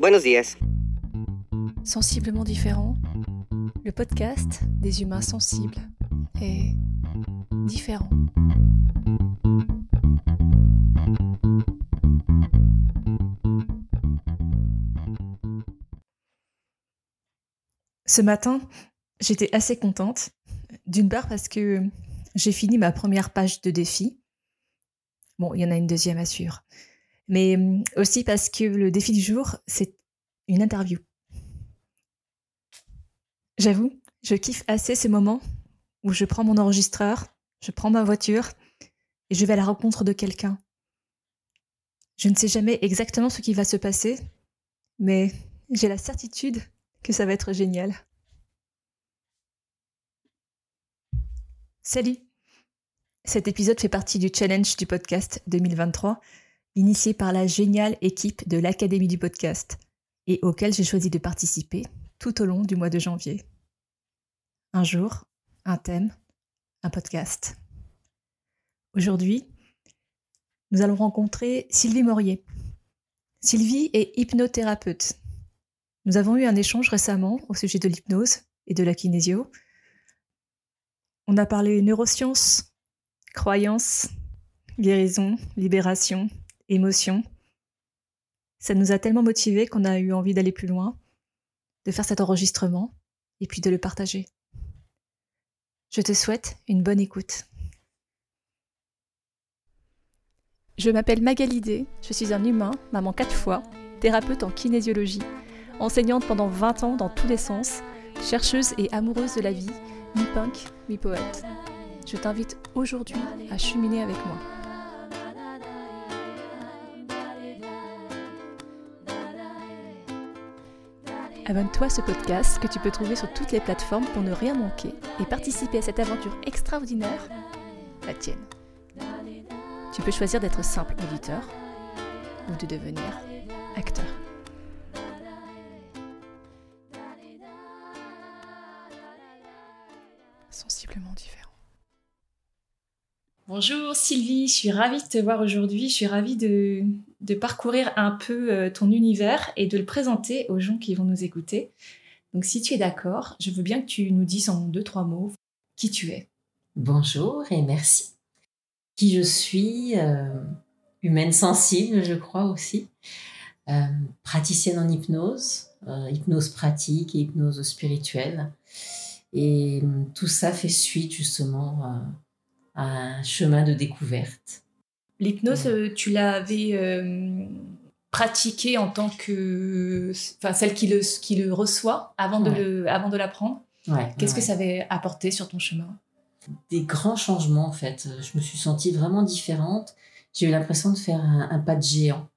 Buenos. Sensiblement différent, le podcast des humains sensibles est différent. Ce matin, j'étais assez contente, d'une part parce que j'ai fini ma première page de défi. Bon, il y en a une deuxième à suivre. Mais hum, aussi parce que le défi du jour, c'est une interview. J'avoue, je kiffe assez ces moments où je prends mon enregistreur, je prends ma voiture et je vais à la rencontre de quelqu'un. Je ne sais jamais exactement ce qui va se passer, mais j'ai la certitude que ça va être génial. Salut Cet épisode fait partie du challenge du podcast 2023, initié par la géniale équipe de l'Académie du podcast, et auquel j'ai choisi de participer tout au long du mois de janvier. Un jour, un thème, un podcast. Aujourd'hui, nous allons rencontrer Sylvie Morier. Sylvie est hypnothérapeute. Nous avons eu un échange récemment au sujet de l'hypnose et de la kinésio, on a parlé neurosciences, croyances, guérison, libération, émotion. Ça nous a tellement motivés qu'on a eu envie d'aller plus loin, de faire cet enregistrement et puis de le partager. Je te souhaite une bonne écoute. Je m'appelle Magalidé, je suis un humain, maman quatre fois, thérapeute en kinésiologie, enseignante pendant 20 ans dans tous les sens, chercheuse et amoureuse de la vie mi-punk, mi-poète. Je t'invite aujourd'hui à cheminer avec moi. Abonne-toi à ce podcast que tu peux trouver sur toutes les plateformes pour ne rien manquer et participer à cette aventure extraordinaire, la tienne. Tu peux choisir d'être simple auditeur ou de devenir acteur. sensiblement différent. Bonjour Sylvie, je suis ravie de te voir aujourd'hui. Je suis ravie de, parcourir un peu euh, ton univers et de le présenter aux gens qui vont nous écouter. Donc si tu es d'accord, je veux bien que tu nous dises en deux, trois mots qui tu es. Bonjour et merci. Qui je suis, euh, humaine sensible, je crois aussi, euh, praticienne en hypnose, hypnose pratique et hypnose spirituelle. Et tout ça fait suite justement à, un chemin de découverte. L'hypnose, euh, tu l'avais euh, pratiquée en tant que, enfin celle qui le, qui le reçoit avant de le, avant de l'apprendre. Qu'est-ce que ça avait apporté sur ton chemin? Des grands changements en fait. Je me suis sentie vraiment différente. J'ai eu l'impression de faire un, pas de géant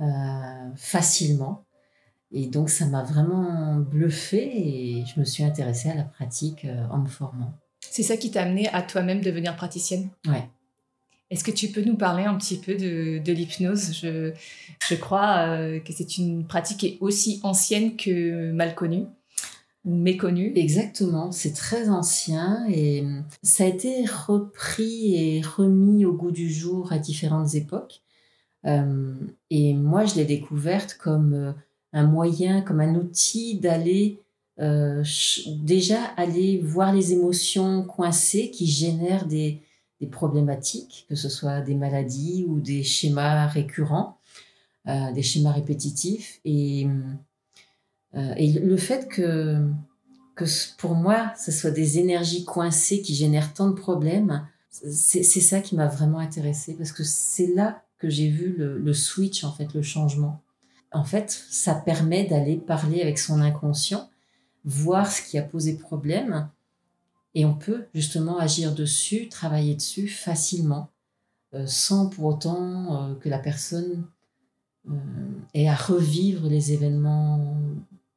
euh, facilement. Et donc, ça m'a vraiment bluffé et je me suis intéressée à la pratique euh, en me formant. C'est ça qui t'a amené à toi-même devenir praticienne? Ouais. Est-ce que tu peux nous parler un petit peu de, l'hypnose? Je, crois euh, que c'est une pratique qui est aussi ancienne que mal connue méconnue. Exactement, c'est très ancien et euh, ça a été repris et remis au goût du jour à différentes époques. et moi, je l'ai découverte comme un moyen, comme un outil d'aller euh, déjà aller voir les émotions coincées qui génèrent des, problématiques, que ce soit des maladies ou des schémas récurrents, euh, des schémas répétitifs. Et, euh, et le fait que, que pour moi, ce soit des énergies coincées qui génèrent tant de problèmes, c'est ça qui m'a vraiment intéressée parce que c'est là que j'ai vu le, le switch, en fait, le changement en fait, ça permet d'aller parler avec son inconscient, voir ce qui a posé problème, et on peut justement agir dessus, travailler dessus facilement, euh, sans pour autant euh, que la personne euh, ait à revivre les événements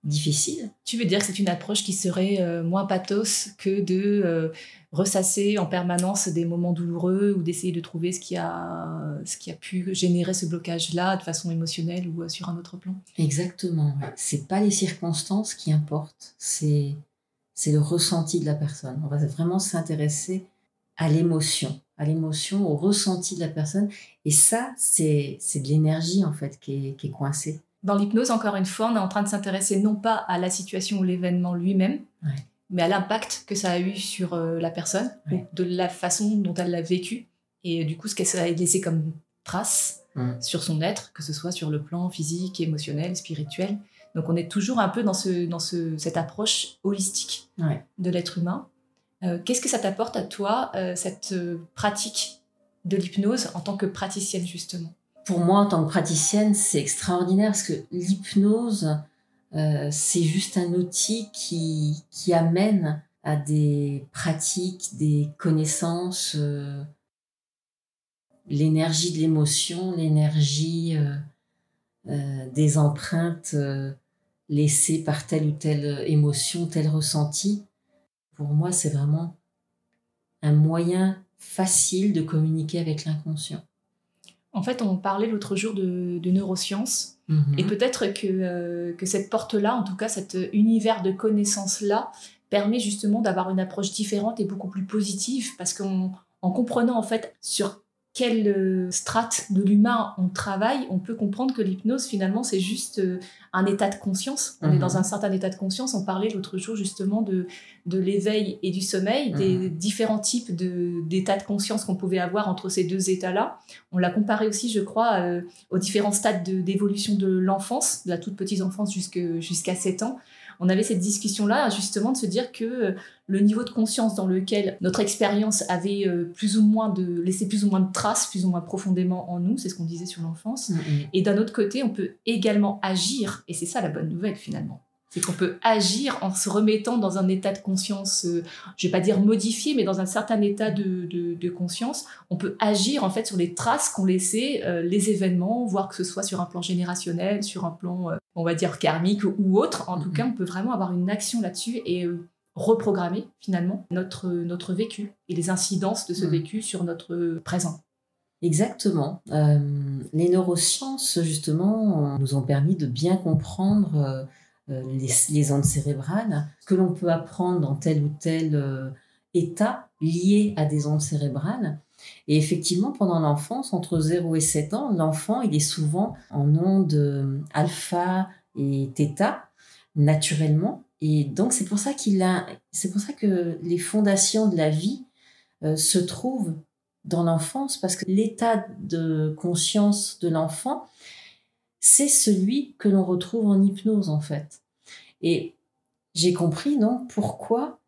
difficile. Tu veux dire que c'est une approche qui serait moins pathos que de ressasser en permanence des moments douloureux ou d'essayer de trouver ce qui a, ce qui a pu générer ce blocage-là de façon émotionnelle ou sur un autre plan? Exactement. Ouais. C'est pas les circonstances qui importent, c'est c'est le ressenti de la personne. On va vraiment s'intéresser à l'émotion, à l'émotion, au ressenti de la personne. Et ça, c'est de l'énergie en fait qui est, qui est coincée. Dans l'hypnose, encore une fois, on est en train de s'intéresser non pas à la situation ou l'événement lui-même, mais à l'impact que ça a eu sur euh, la personne, de la façon dont elle l'a vécu, et du coup, ce qu'elle a laissé comme trace sur son être, que ce soit sur le plan physique, émotionnel, spirituel. Donc on est toujours un peu dans, ce, dans ce, cette approche holistique de l'être humain. Euh, qu'est-ce que ça t'apporte à toi, euh, cette pratique de l'hypnose en tant que praticienne, justement? Pour moi, en tant que praticienne, c'est extraordinaire parce que l'hypnose, euh, c'est juste un outil qui, qui amène à des pratiques, des connaissances, euh, l'énergie de l'émotion, l'énergie euh, des empreintes laissées par telle ou telle émotion, tel ressenti. Pour moi, c'est vraiment un moyen facile de communiquer avec l'inconscient. En fait, on parlait l'autre jour de, neurosciences. Mhm. Et peut-être que, euh, que cette porte-là, en tout cas cet univers de connaissances-là, permet justement d'avoir une approche différente et beaucoup plus positive parce qu'en comprenant en fait sur quelle euh, strate de l'humain on travaille, on peut comprendre que l'hypnose, finalement, c'est juste euh, un état de conscience. On est dans mhm. un certain état de conscience. On parlait l'autre jour justement de, de l'éveil et du sommeil, des mhm. différents types d'états de, conscience qu'on pouvait avoir entre ces deux états-là. On l'a comparé aussi, je crois, euh, aux différents stades d'évolution de, l'enfance, de la toute petite enfance jusqu'à 7 ans on avait cette discussion-là, justement, de se dire que euh, le niveau de conscience dans lequel notre expérience avait euh, plus ou moins de laissé plus ou moins de traces, plus ou moins profondément en nous, c'est ce qu'on disait sur l'enfance. Mm-hmm. Et d'un autre côté, on peut également agir, et c'est ça la bonne nouvelle finalement c'est qu'on peut agir en se remettant dans un état de conscience, je euh, je vais pas dire modifié, mais dans un certain état de, conscience. On peut agir en fait sur les traces qu'ont laissées euh, les événements, voire que ce soit sur un plan générationnel, sur un plan, euh, on va dire karmique ou autre. En tout mm-hmm. cas, on peut vraiment avoir une action là-dessus et reprogrammer finalement notre, notre vécu et les incidences de ce mm. vécu sur notre présent. Exactement. les neurosciences, justement, nous ont permis de bien comprendre euh, les, ondes cérébrales, que l'on peut apprendre dans tel ou tel euh, état lié à des ondes cérébrales. Et effectivement, pendant l'enfance, entre 0 et 7 ans, l'enfant, il est souvent en ondes euh, alpha et theta, naturellement. Et donc, c'est pour ça qu'il a, c'est pour ça que les fondations de la vie se trouvent dans l'enfance, parce que l'état de conscience de l'enfant, c'est celui que l'on retrouve en hypnose en fait. Et j'ai compris donc pourquoi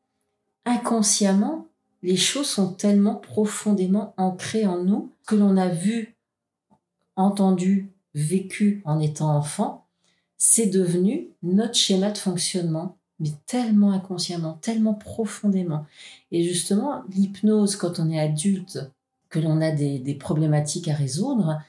inconsciemment les choses sont tellement profondément ancrées en nous que l'on a vu, entendu, vécu en étant enfant, c'est devenu notre schéma de fonctionnement, mais tellement inconsciemment, tellement profondément. Et justement, l'hypnose, quand on est adulte, que l'on a des problématiques à résoudre,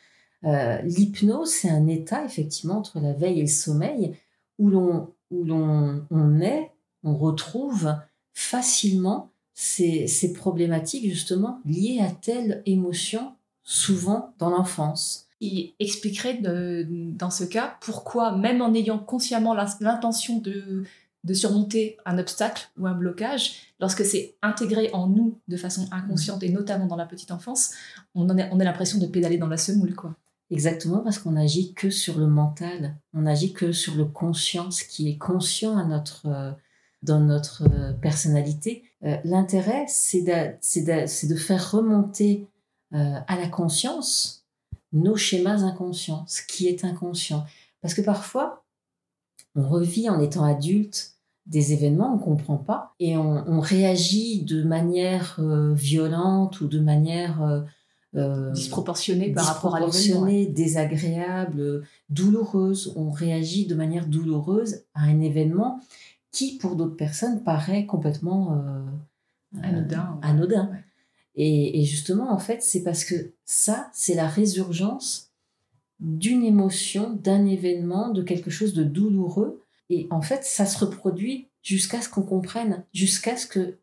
l'hypnose, c'est un état effectivement entre la veille et le sommeil où l'on où l'on on est, on retrouve facilement ces, ces problématiques justement liées à telle émotion, souvent dans l'enfance. Il expliquerait de, dans ce cas pourquoi, même en ayant consciemment l'intention de, de surmonter un obstacle ou un blocage, lorsque c'est intégré en nous de façon inconsciente et notamment dans la petite enfance, on, en on a l'impression de pédaler dans la semoule. quoi. Exactement parce qu'on agit que sur le mental, on agit que sur le conscient, ce qui est conscient à notre, euh, dans notre euh, personnalité. Euh, l'intérêt, c'est de, de, faire remonter à la conscience nos schémas inconscients, ce qui est inconscient. Parce que parfois, on revit en étant adulte des événements, on ne comprend pas, et on, réagit de manière violente ou de manière euh, disproportionnée par rapport à l'événement. désagréable, douloureuse. On réagit de manière douloureuse à un événement qui, pour d'autres personnes, paraît complètement euh, anodin. Euh, anodin. Et, et, justement, en fait, c'est parce que ça, c'est la résurgence d'une émotion, d'un événement, de quelque chose de douloureux. Et en fait, ça se reproduit jusqu'à ce qu'on comprenne, jusqu'à ce que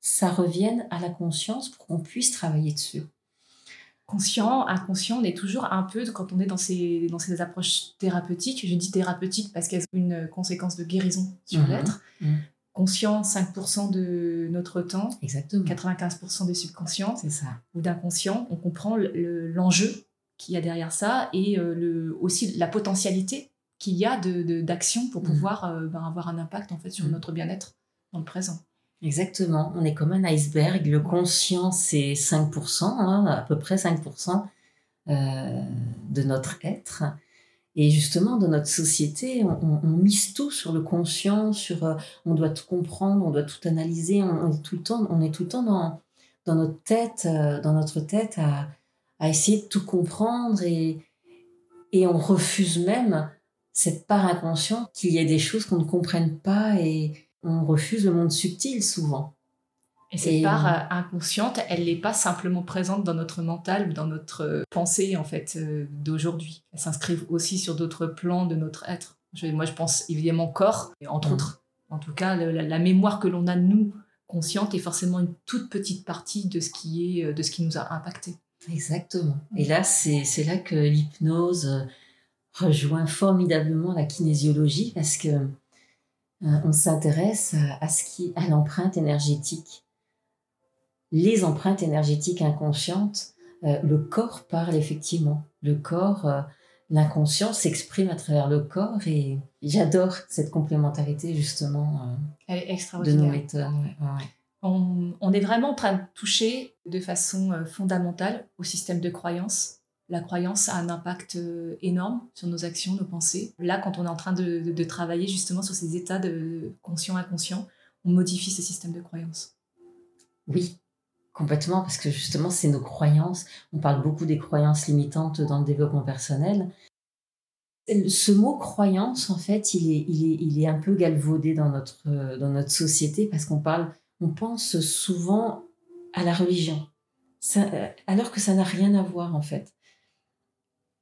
ça revienne à la conscience pour qu'on puisse travailler dessus conscient, inconscient, on est toujours un peu, quand on est dans ces, dans ces approches thérapeutiques, je dis thérapeutiques parce qu'elles ont une conséquence de guérison sur mhm. l'être. Mhm. Conscient, 5% de notre temps, Exactement. 95% de subconscient, c'est ça. ou d'inconscient. On comprend l'enjeu qu'il y a derrière ça et euh, le, aussi la potentialité qu'il y a d'action de, pour mm. pouvoir ben, avoir un impact en fait sur mm. notre bien-être dans le présent. Exactement, on est comme un iceberg. Le conscient, c'est 5%, hein, à peu près 5% euh, de notre être. Et justement, dans notre société, on, mise tout sur le conscient, sur euh, on doit tout comprendre, on doit tout analyser, on, est tout le temps, on est tout le temps dans, dans notre tête, euh, dans notre tête à, à, essayer de tout comprendre et, et on refuse même cette part inconsciente qu'il y ait des choses qu'on ne comprenne pas et, on refuse le monde subtil souvent. Et cette part euh, inconsciente, elle n'est pas simplement présente dans notre mental ou dans notre euh, pensée en fait euh, d'aujourd'hui. Elle s'inscrit aussi sur d'autres plans de notre être. moi, je pense évidemment corps, entre mm. autres. En tout cas, la, mémoire que l'on a nous consciente est forcément une toute petite partie de ce qui est de ce qui nous a impacté. Exactement. Et là, c'est là que l'hypnose rejoint formidablement la kinésiologie parce que euh, on s'intéresse à, ce qui, à l'empreinte énergétique. Les empreintes énergétiques inconscientes, euh, le corps parle effectivement. Le corps, euh, l'inconscient s'exprime à travers le corps et j'adore cette complémentarité justement Elle est extraordinaire. de nos méthodes. on, est vraiment en train de toucher de façon fondamentale au système de croyance la croyance a un impact euh, énorme sur nos actions, nos pensées. Là, quand on est en train de, travailler justement sur ces états de conscient-inconscient, on modifie ce système de croyance. Oui, complètement, parce que justement, c'est nos croyances. On parle beaucoup des croyances limitantes dans le développement personnel. Ce mot croyance, en fait, il est, un peu galvaudé dans notre, dans notre société parce qu'on parle, on pense souvent à la religion, euh, alors que ça n'a rien à voir, en fait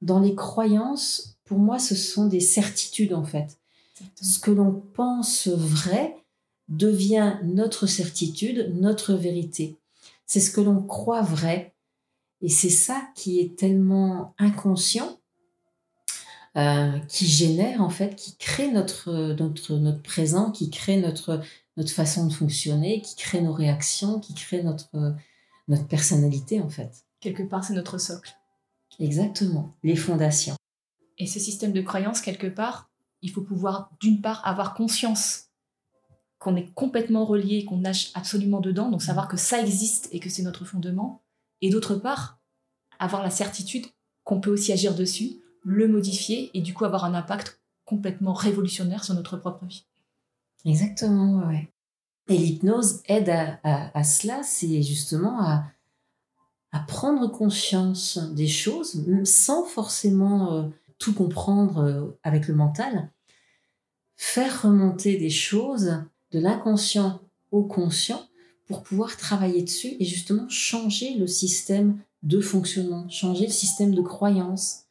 dans les croyances, pour moi, ce sont des certitudes en fait. Ce que l'on pense vrai devient notre certitude, notre vérité. C'est ce que l'on croit vrai. Et c'est ça qui est tellement inconscient, euh, qui génère en fait, qui crée notre, notre, notre présent, qui crée notre, notre façon de fonctionner, qui crée nos réactions, qui crée notre, notre personnalité en fait. Quelque part, c'est notre socle. Exactement, les fondations. Et ce système de croyance, quelque part, il faut pouvoir, d'une part, avoir conscience qu'on est complètement relié, qu'on nage absolument dedans, donc savoir que ça existe et que c'est notre fondement. Et d'autre part, avoir la certitude qu'on peut aussi agir dessus, le modifier et du coup avoir un impact complètement révolutionnaire sur notre propre vie. Exactement, ouais. Et l'hypnose aide à cela, c'est justement à, à prendre conscience des choses sans forcément euh, tout comprendre euh, avec le mental, faire remonter des choses de l'inconscient au conscient pour pouvoir travailler dessus et justement changer le système de fonctionnement, changer le système de croyance.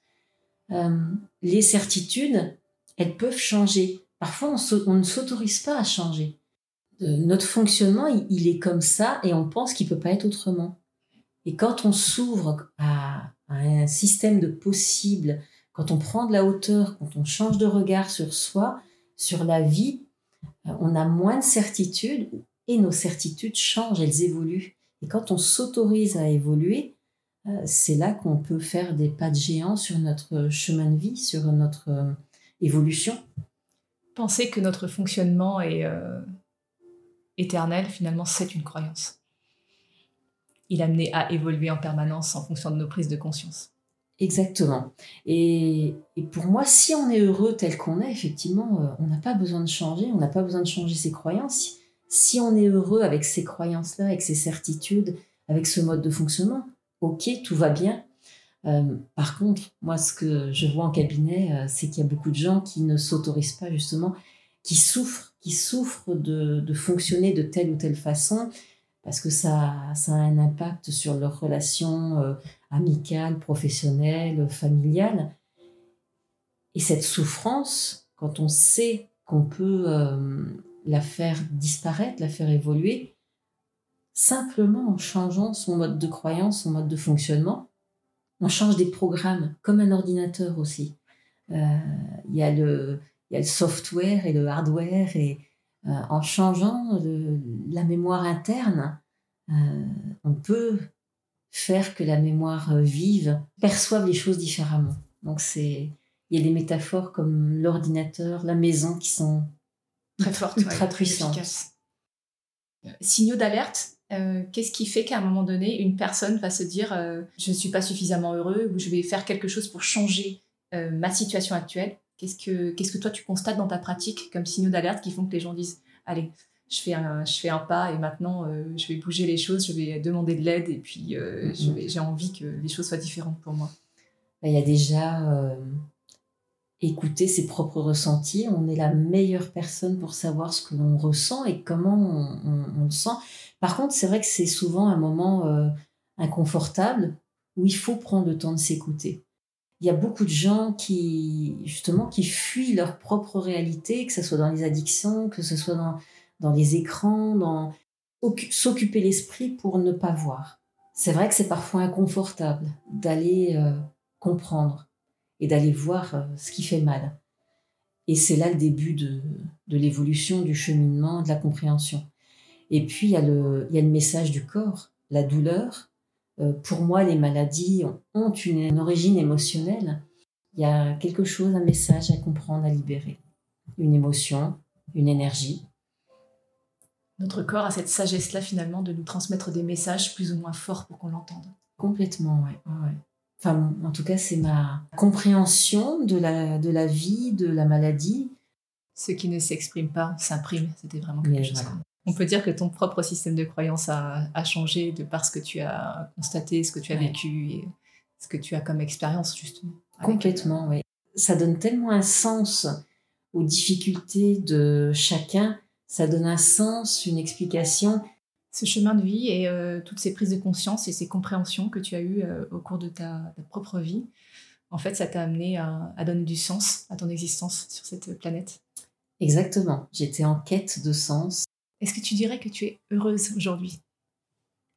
Euh, les certitudes, elles peuvent changer. Parfois, on, ne s'autorise pas à changer. notre fonctionnement, il, est comme ça et on pense qu'il peut pas être autrement. Et quand on s'ouvre à, un système de possibles, quand on prend de la hauteur, quand on change de regard sur soi, sur la vie, euh, on a moins de certitudes et nos certitudes changent, elles évoluent. Et quand on s'autorise à évoluer, euh, c'est là qu'on peut faire des pas de géant sur notre chemin de vie, sur notre euh, évolution. Penser que notre fonctionnement est éternel, finalement, c'est une croyance il a amené à évoluer en permanence en fonction de nos prises de conscience. Exactement. Et, pour moi, si on est heureux tel qu'on est, effectivement, euh, on n'a pas besoin de changer, on n'a pas besoin de changer ses croyances. Si on est heureux avec ces croyances-là, avec ces certitudes, avec ce mode de fonctionnement, ok, tout va bien. Euh, par contre, moi, ce que je vois en cabinet, euh, c'est qu'il y a beaucoup de gens qui ne s'autorisent pas justement, qui souffrent, qui souffrent de fonctionner de telle ou telle façon, parce que ça, ça a un impact sur leurs relations euh, amicales, professionnelles, familiales. Et cette souffrance, quand on sait qu'on peut euh, la faire disparaître, la faire évoluer, simplement en changeant son mode de croyance, son mode de fonctionnement, on change des programmes, comme un ordinateur aussi. Euh, il y, a le, y a le software et le hardware, et euh, en changeant la mémoire interne, euh, on peut faire que la mémoire vive perçoive les choses différemment. Donc c'est il y a des métaphores comme l'ordinateur, la maison qui sont très fortes, ultra puissantes. Signaux d'alerte, euh, qu'est-ce qui fait qu'à un moment donné, une personne va se dire euh, je ne suis pas suffisamment heureux ou je vais faire quelque chose pour changer euh, ma situation actuelle? Qu'est-ce que qu'est-ce que toi tu constates dans ta pratique comme signaux d'alerte qui font que les gens disent allez je fais un, je fais un pas et maintenant je vais bouger les choses, je vais demander de l'aide et puis mm-hmm. j'ai envie que les choses soient différentes pour moi. Bah, il y a déjà écouter ses propres ressentis. On est la meilleure personne pour savoir ce que l'on ressent et comment on, le sent. Par contre, c'est vrai que c'est souvent un moment euh, inconfortable où il faut prendre le temps de s'écouter. Il y a beaucoup de gens qui, justement, qui fuient leur propre réalité, que ce soit dans les addictions, que ce soit dans, dans les écrans, dans s'occuper l'esprit pour ne pas voir. C'est vrai que c'est parfois inconfortable d'aller euh, comprendre et d'aller voir euh, ce qui fait mal. Et c'est là le début de, de l'évolution, du cheminement, de la compréhension. Et puis, il y, il y a le message du corps, la douleur. Euh, pour moi, les maladies ont une, origine émotionnelle. Il y a quelque chose, un message à comprendre, à libérer. Une émotion, une énergie. Notre corps a cette sagesse-là, finalement, de nous transmettre des messages plus ou moins forts pour qu'on l'entende. Complètement, oui. Ouais, ouais. Enfin, en tout cas, c'est ma compréhension de la, de la vie, de la maladie. Ce qui ne s'exprime pas s'imprime. C'était vraiment quelque chose. On peut dire que ton propre système de croyance a, a, changé de par ce que tu as constaté, ce que tu as vécu et ce que tu as comme expérience, justement. Complètement, oui. Ça donne tellement un sens aux difficultés de chacun. Ça donne un sens, une explication ce chemin de vie et euh, toutes ces prises de conscience et ces compréhensions que tu as eues euh, au cours de ta, propre vie, en fait, ça t'a amené à, donner du sens à ton existence sur cette planète. Exactement. J'étais en quête de sens. Est-ce que tu dirais que tu es heureuse aujourd'hui?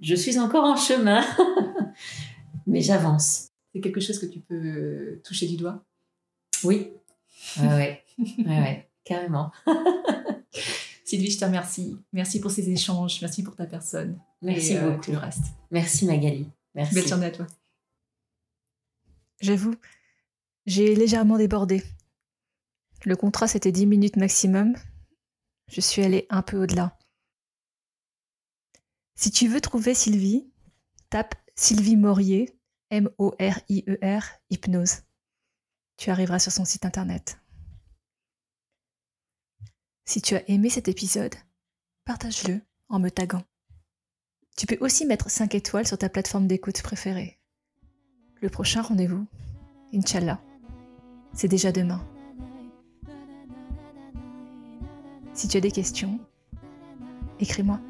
Je suis encore en chemin, mais j'avance. C'est quelque chose que tu peux euh, toucher du doigt? Oui. Ouais, ouais. ouais, ouais. Carrément. Sylvie, je te remercie. Merci pour ces échanges. Merci pour ta personne. Merci et, euh, beaucoup. le reste. Merci Magali. Merci. Belle journée à toi. J'avoue, j'ai légèrement débordé. Le contrat, c'était 10 minutes maximum. Je suis allée un peu au-delà. Si tu veux trouver Sylvie, tape Sylvie Morier, M-O-R-I-E-R, e hypnose. Tu arriveras sur son site internet. Si tu as aimé cet épisode, partage-le en me taguant. Tu peux aussi mettre 5 étoiles sur ta plateforme d'écoute préférée. Le prochain rendez-vous, Inch'Allah, c'est déjà demain. Si tu as des questions, écris-moi.